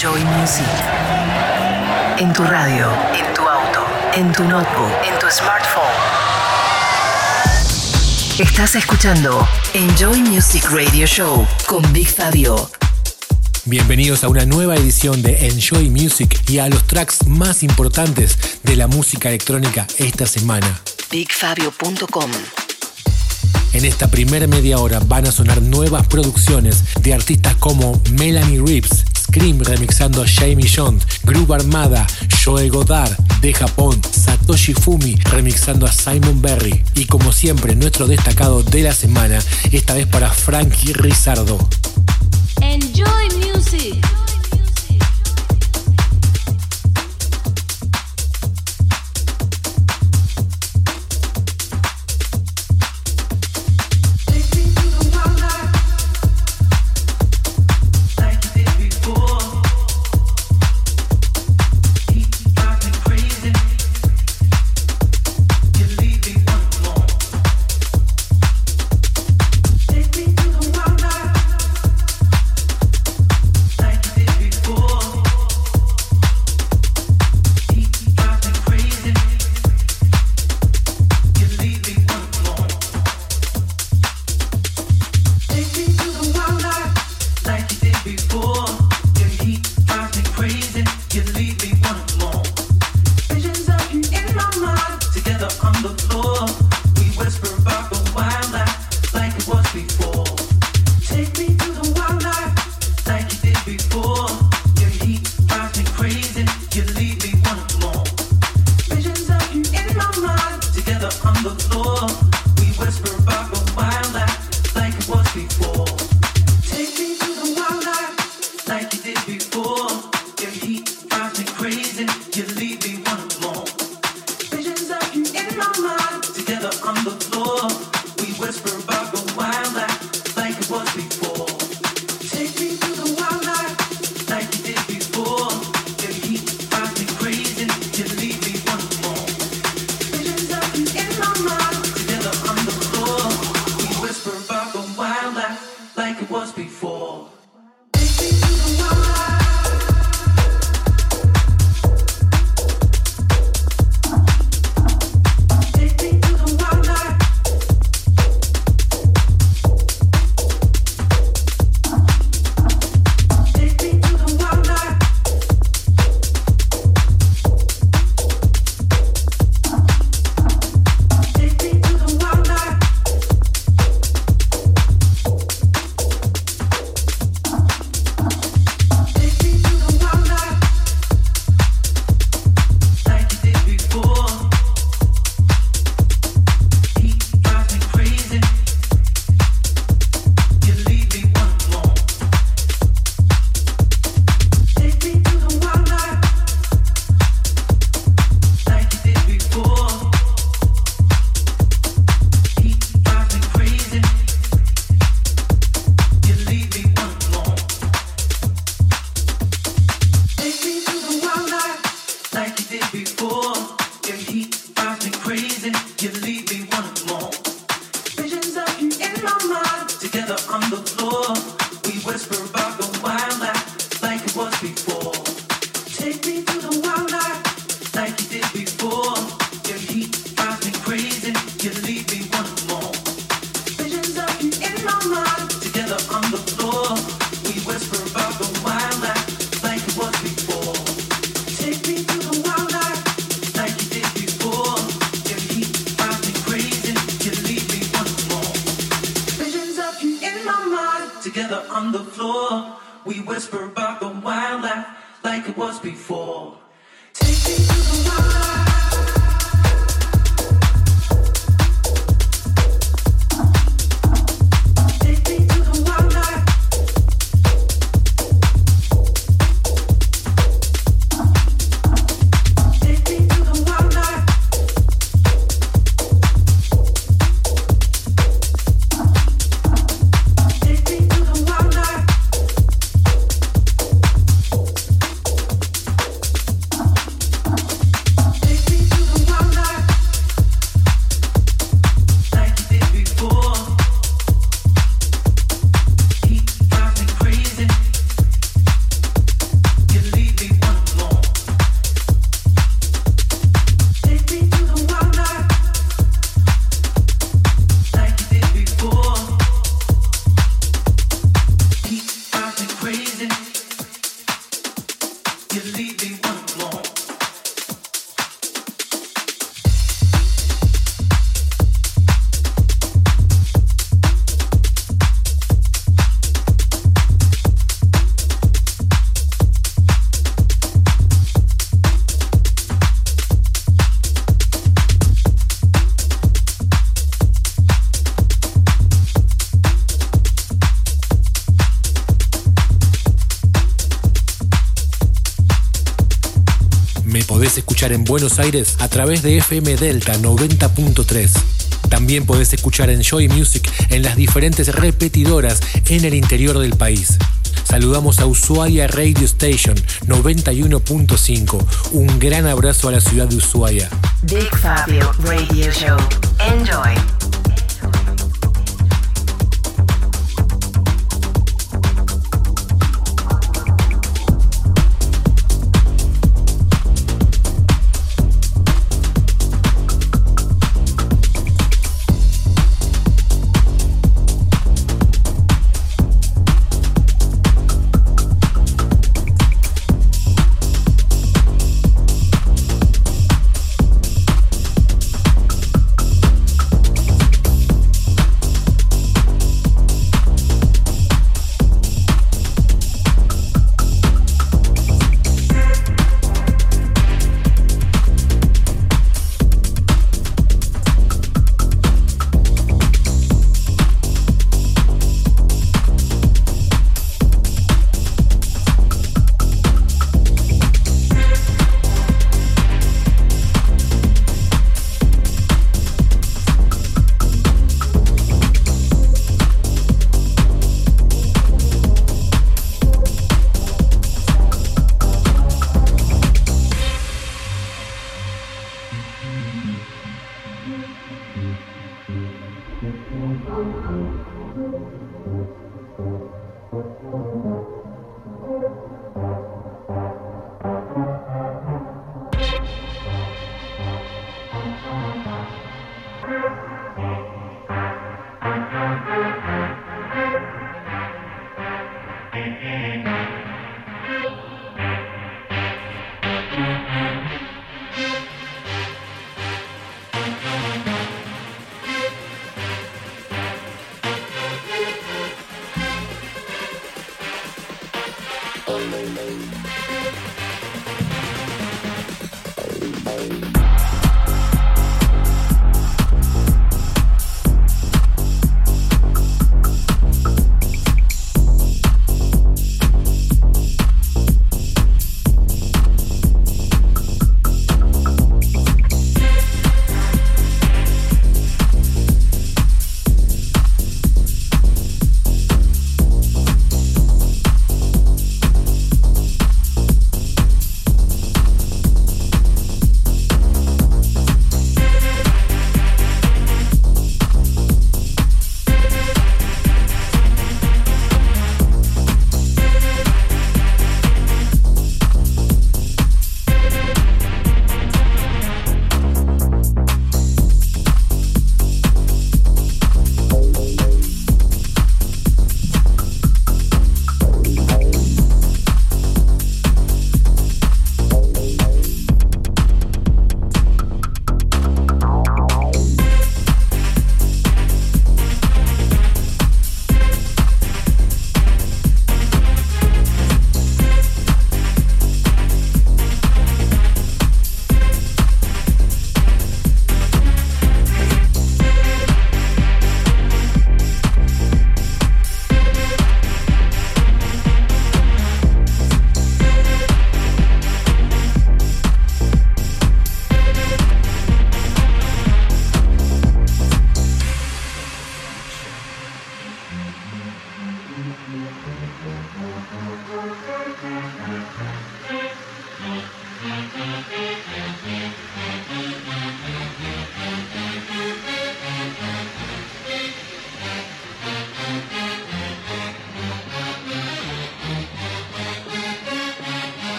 Enjoy Music. En tu radio, en tu auto, en tu notebook, en tu smartphone. Estás escuchando Enjoy Music Radio Show con Big Fabio. Bienvenidos a una nueva edición de Enjoy Music y a los tracks más importantes de la música electrónica esta semana. BigFabio.com En esta primera media hora van a sonar nuevas producciones de artistas como Melanie Reeves, Scream remixando a Jamie John, Groove Armada, Joe Godard de Japón, Satoshi Fumi remixando a Simon Berry y como siempre nuestro destacado de la semana, esta vez para Frankie Rizardo. Enjoy music. En Buenos Aires a través de FM Delta 90.3. También podés escuchar en Joy Music en las diferentes repetidoras en el interior del país. Saludamos a Ushuaia Radio Station 91.5. Un gran abrazo a la ciudad de Ushuaia. Big Fabio Radio Show. Enjoy.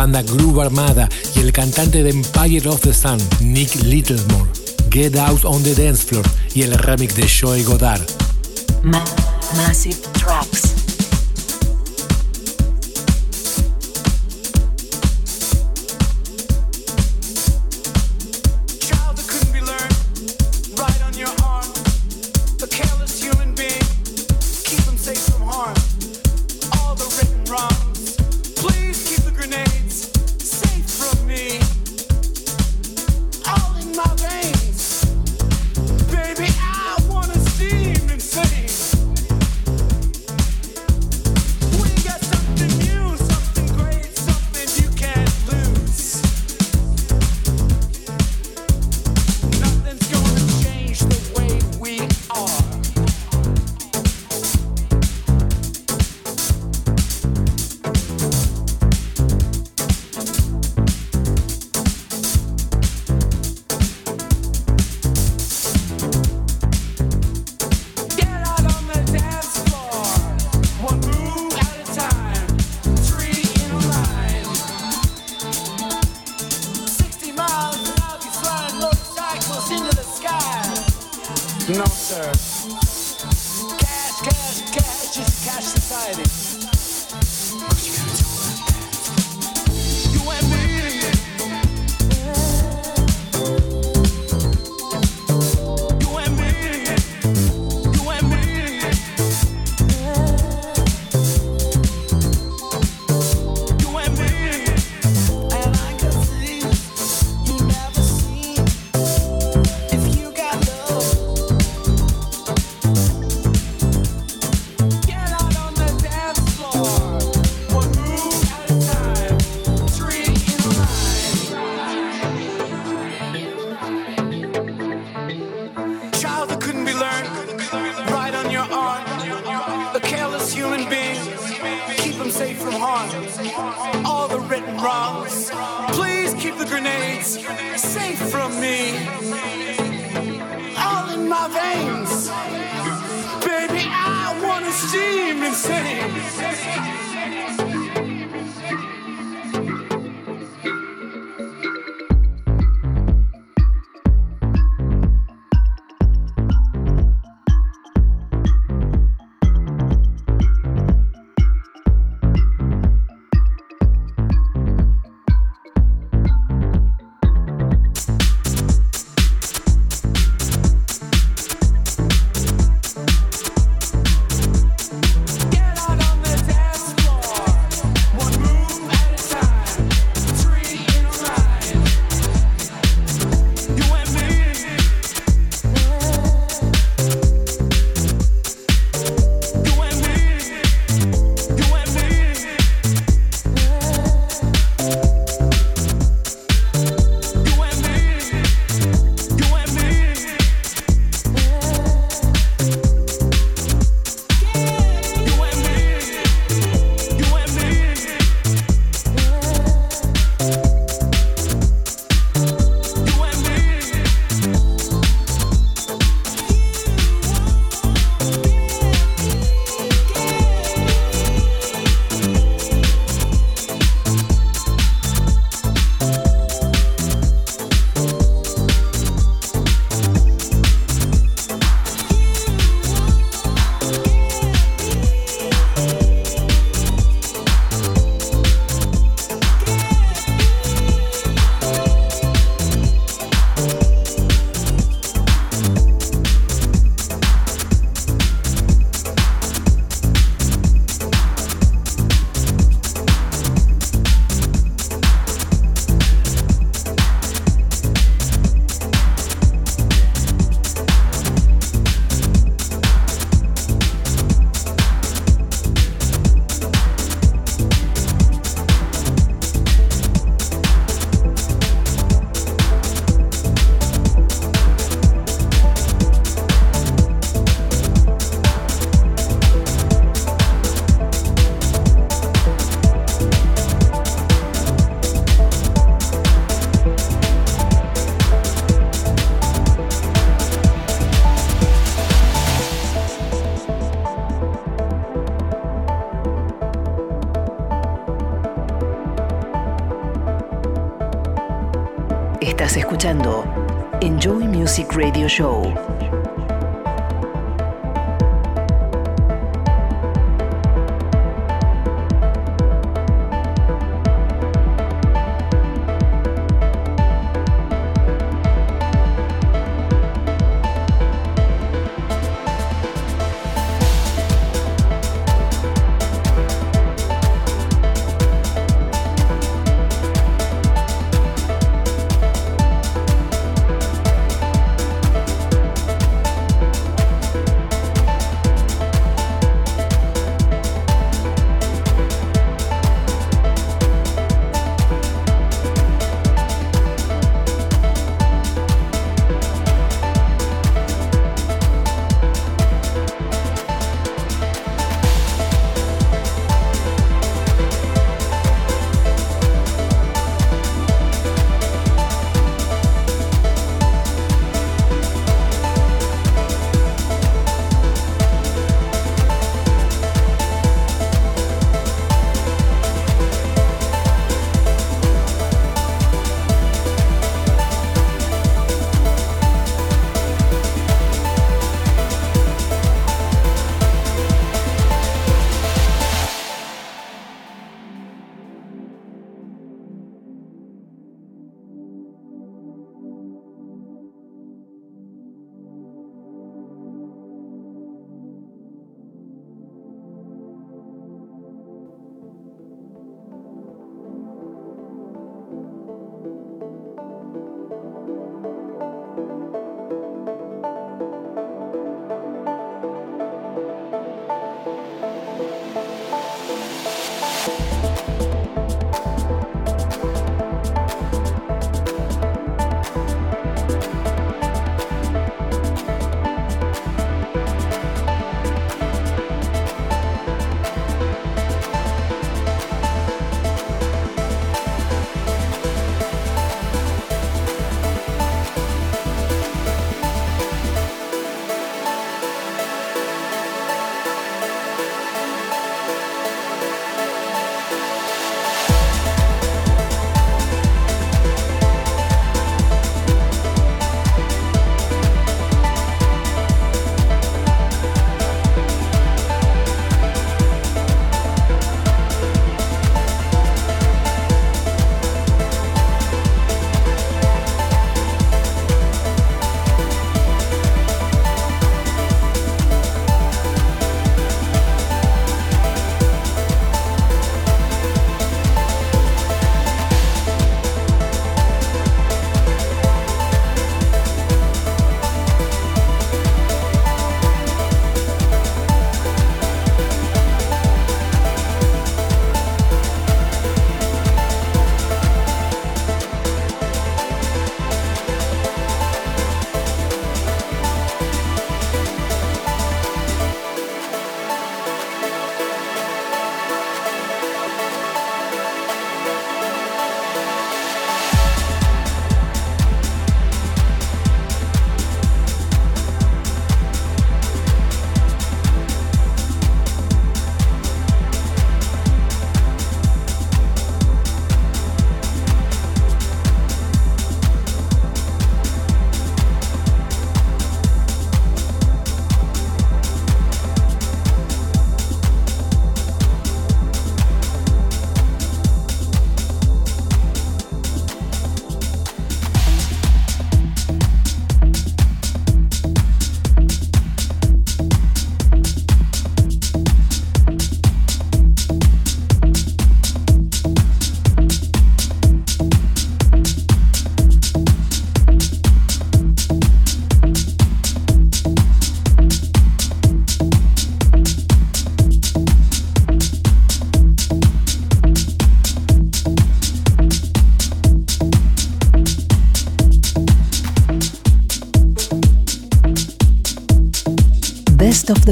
Banda Groove Armada y el cantante de Empire of the Sun, Nick Littlemore. Get Out on the Dance Floor y el remix de Joey Godard.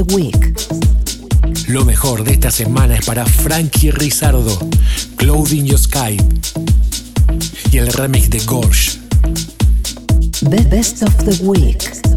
The Week. Lo mejor de esta semana es para Frankie Rizardo, Clothing Your Sky y el remix de Gorge. Best of the Week.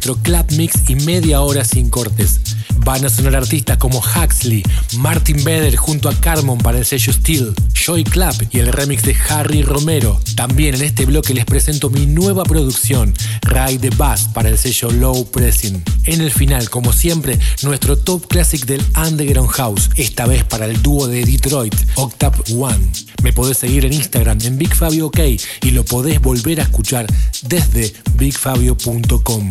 Nuestro club mix y media hora sin cortes. Van a sonar artistas como Huxley, Martin Beder junto a Carmon para el sello Steel, Joy Club y el remix de Harry Romero. También en este bloque les presento mi nueva producción, Ride the Bus para el sello Low Pressing. En el final, como siempre, nuestro top classic del Underground House, esta vez para el dúo de Detroit, Octave One. Me podés seguir en Instagram en BigFabioK y lo podés volver a escuchar desde bigfabio.com.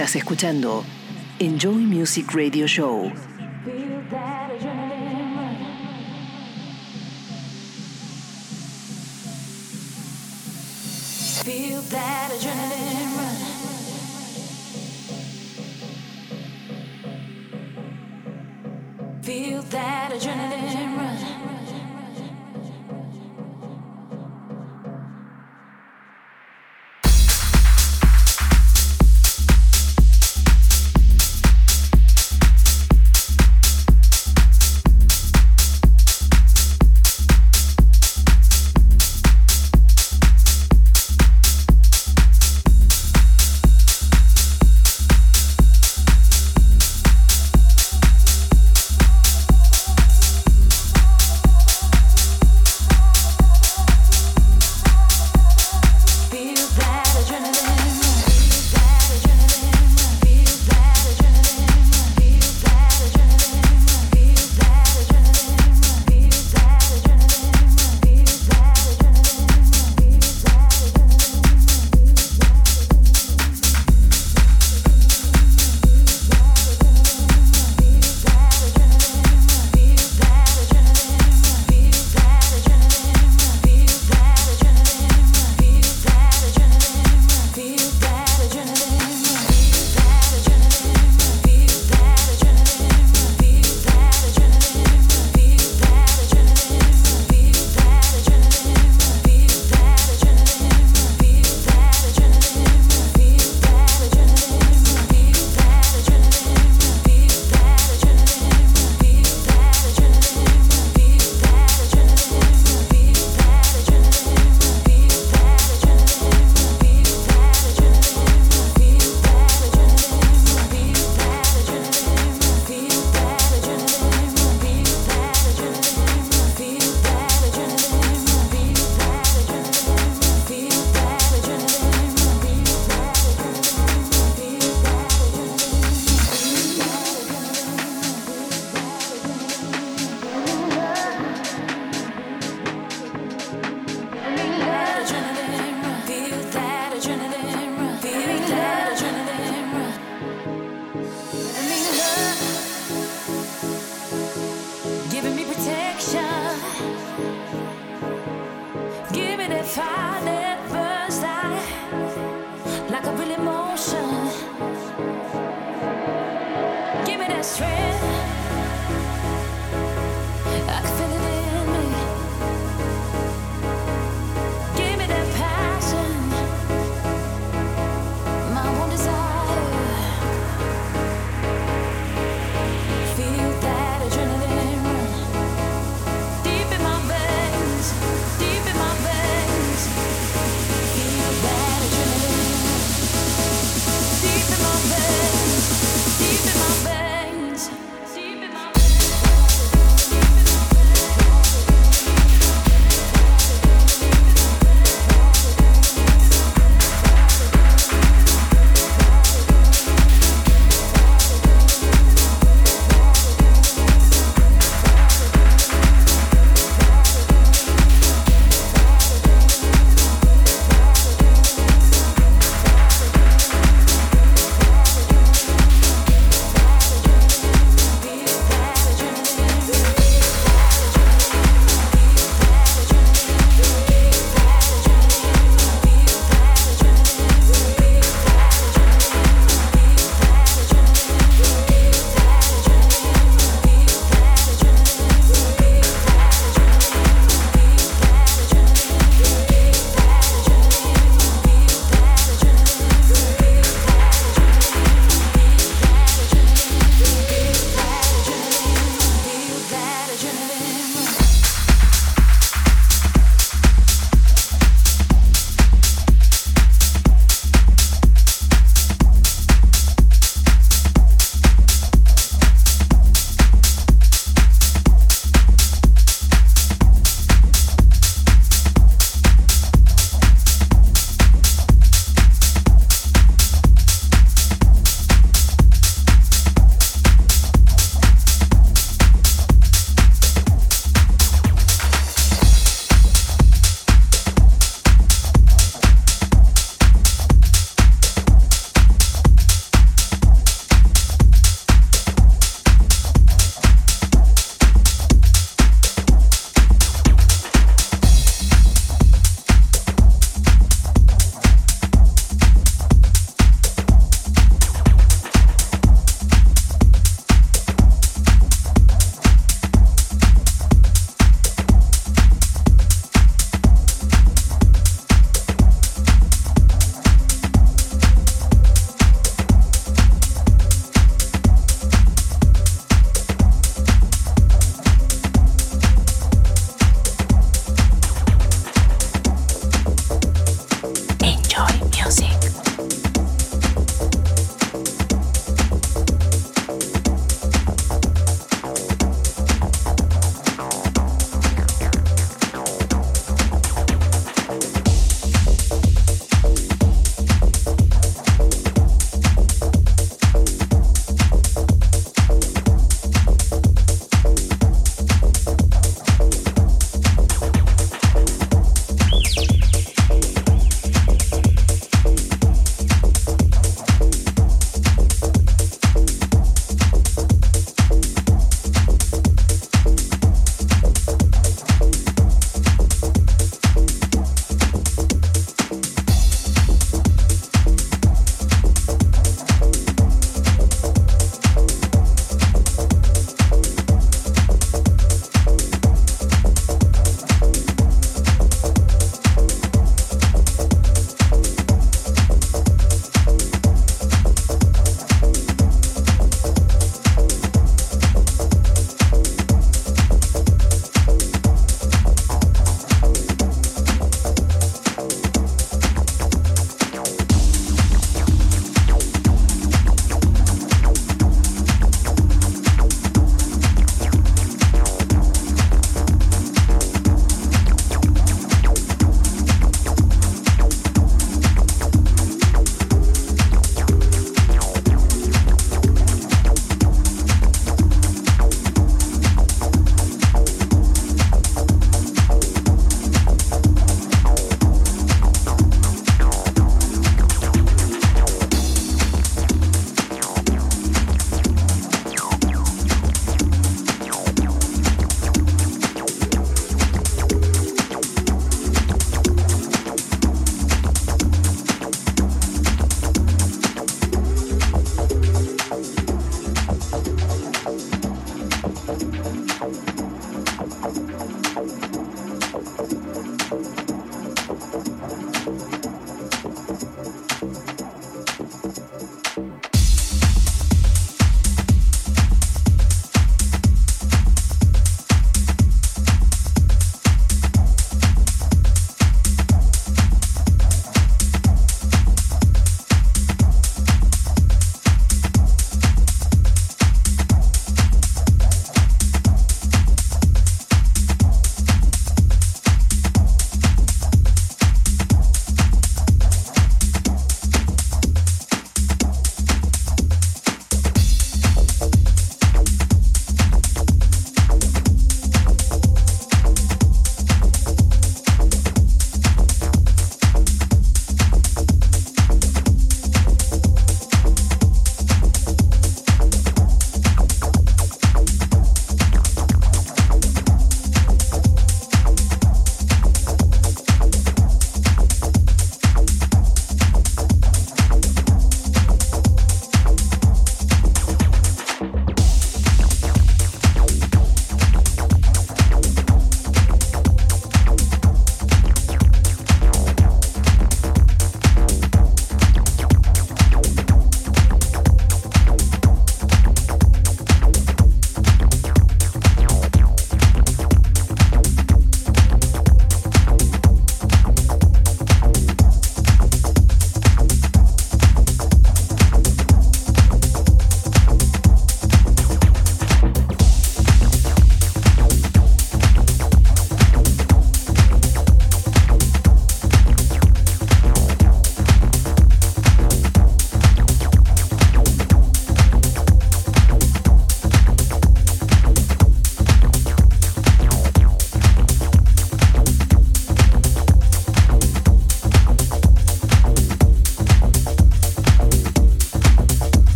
Estás escuchando Enjoy Music Radio Show. Feel that adrenaline. Feel that.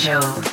Show.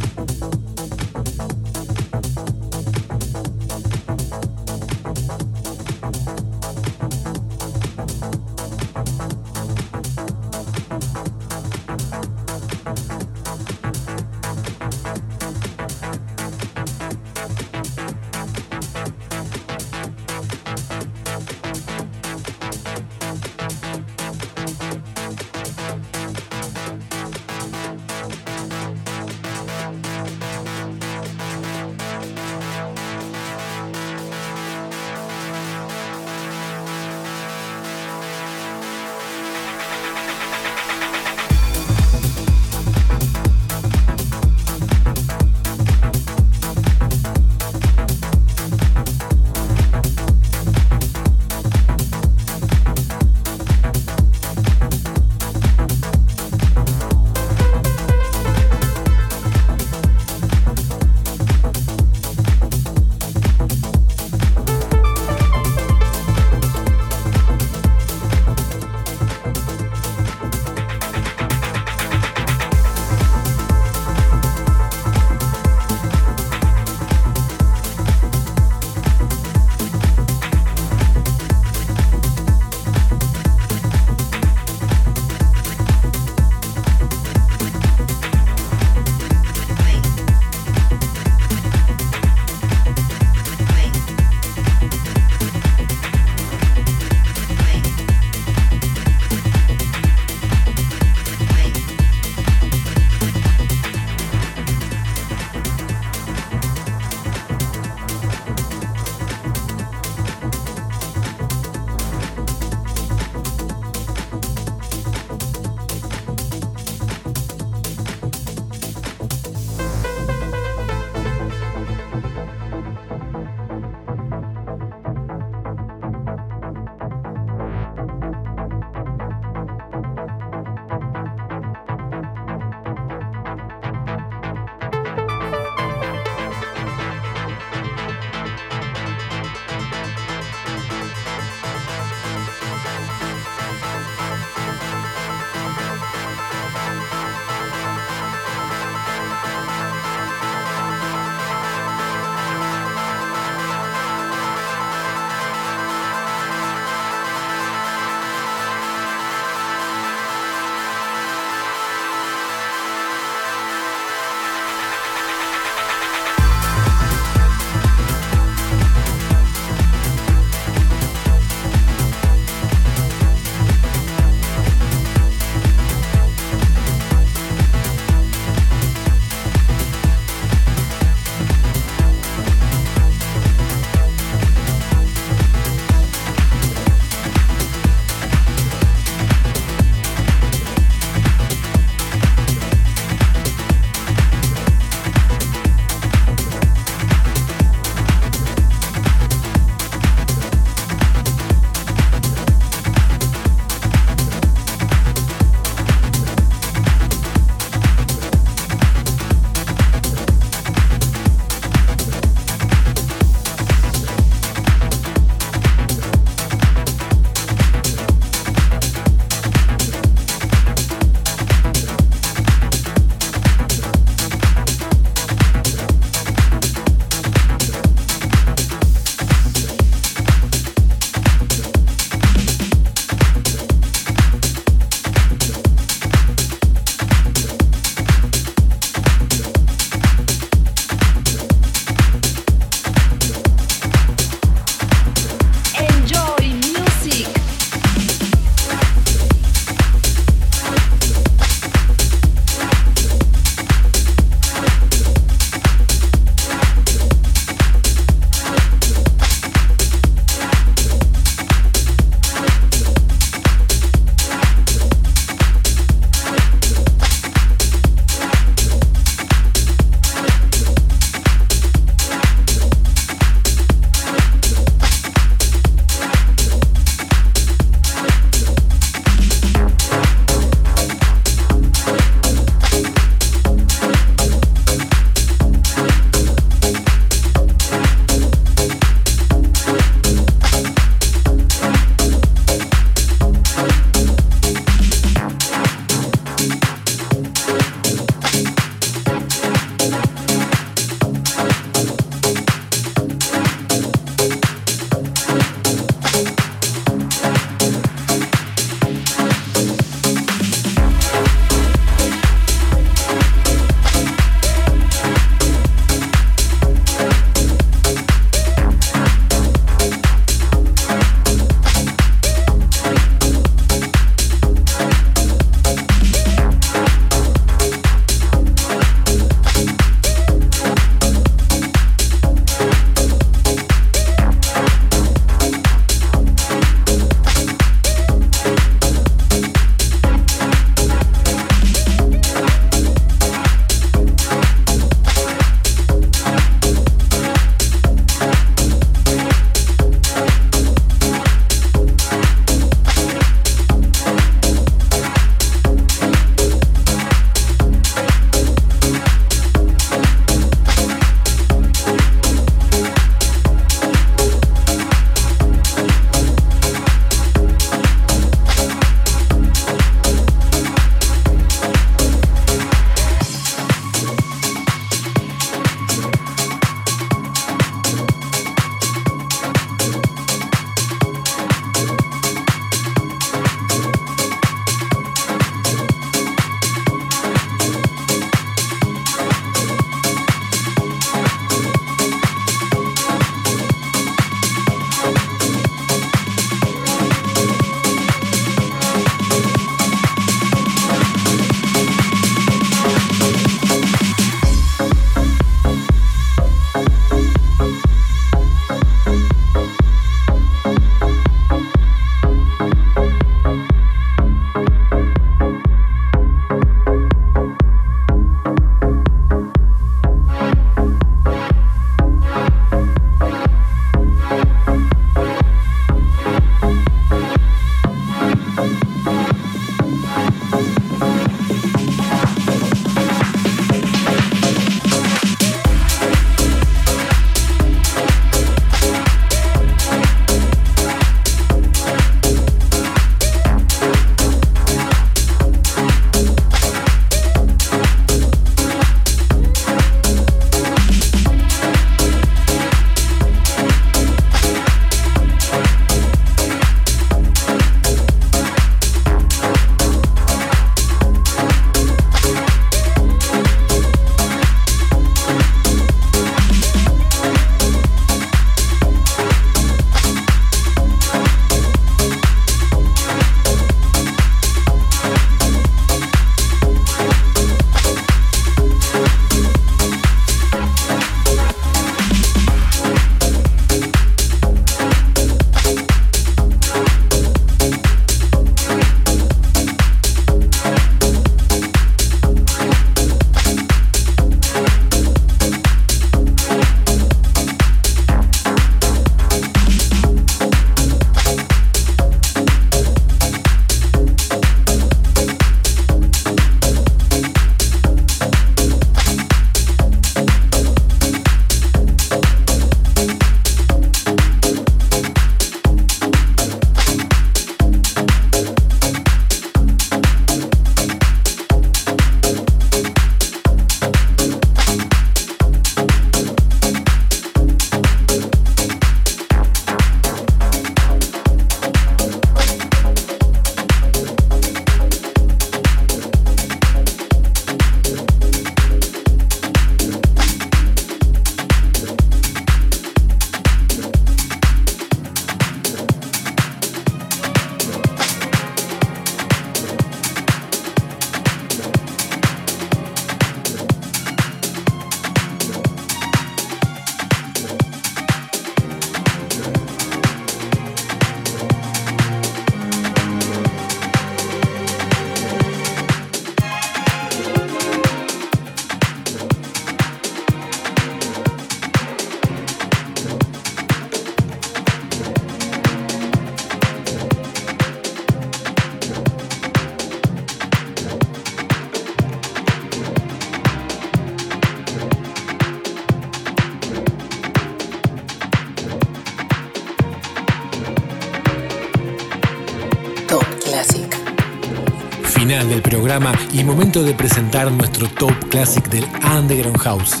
Y momento de presentar nuestro top classic del Underground House.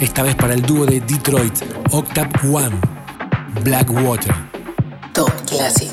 Esta vez para el dúo de Detroit, Octave One, Blackwater. Top Classic.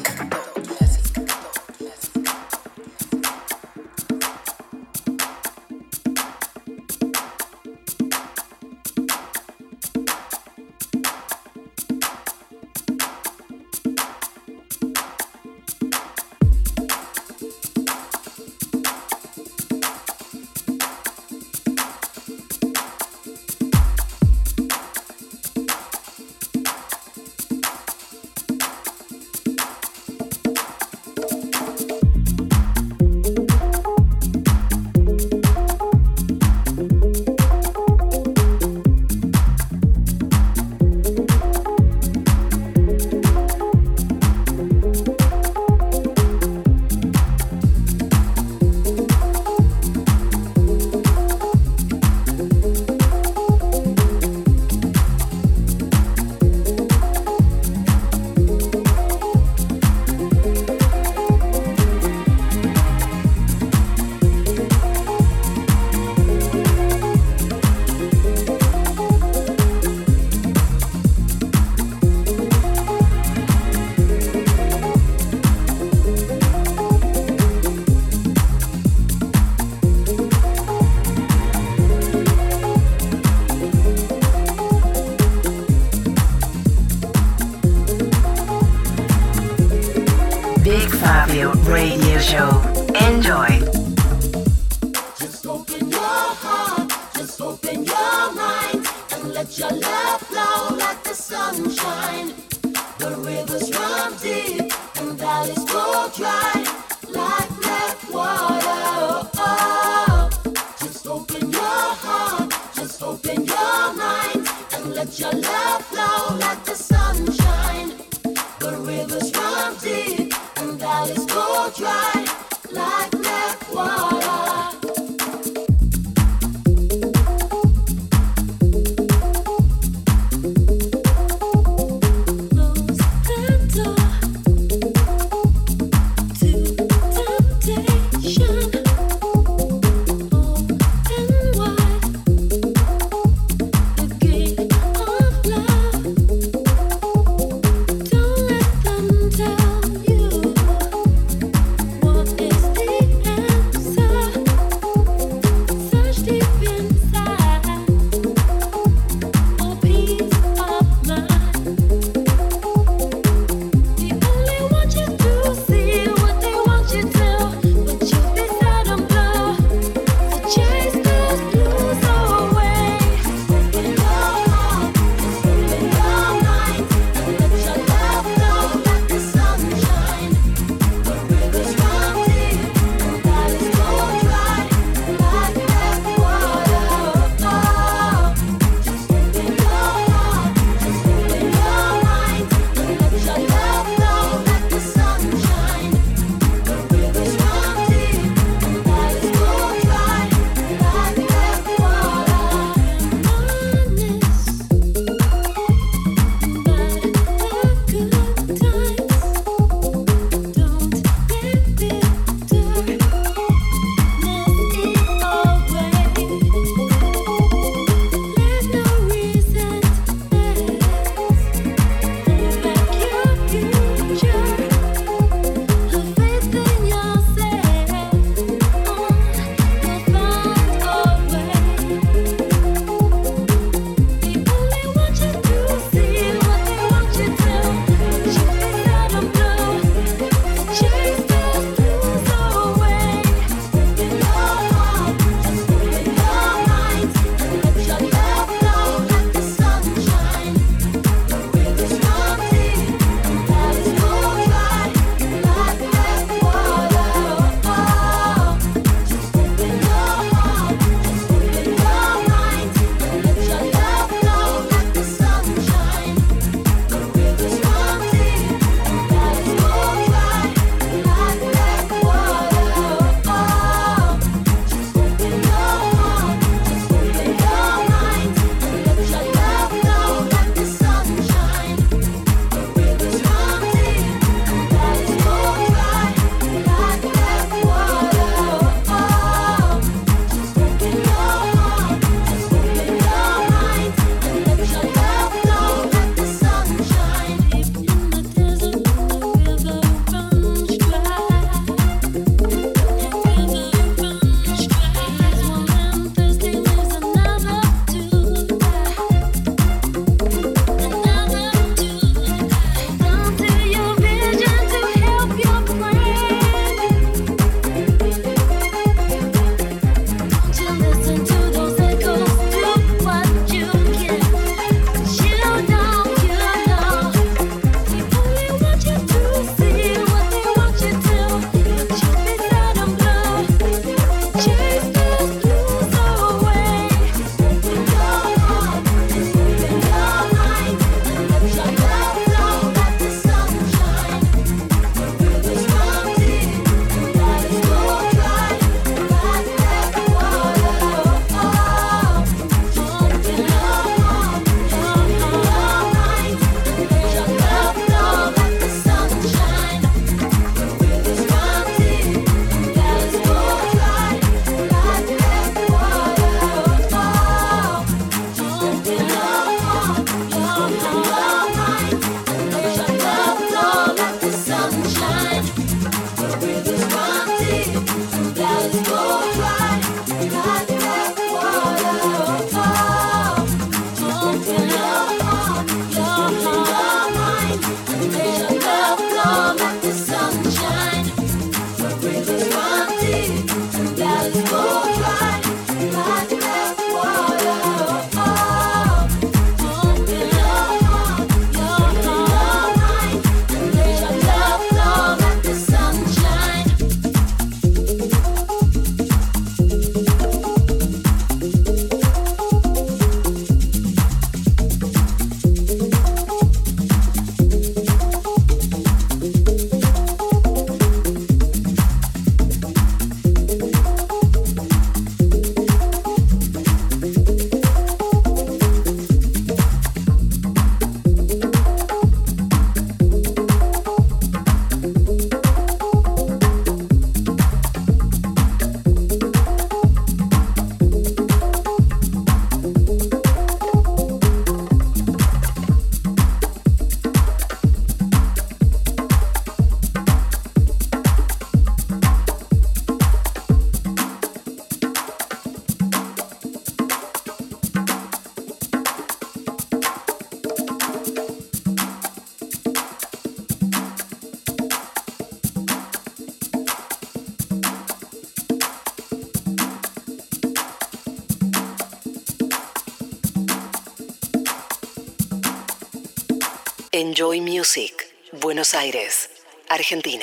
Argentina.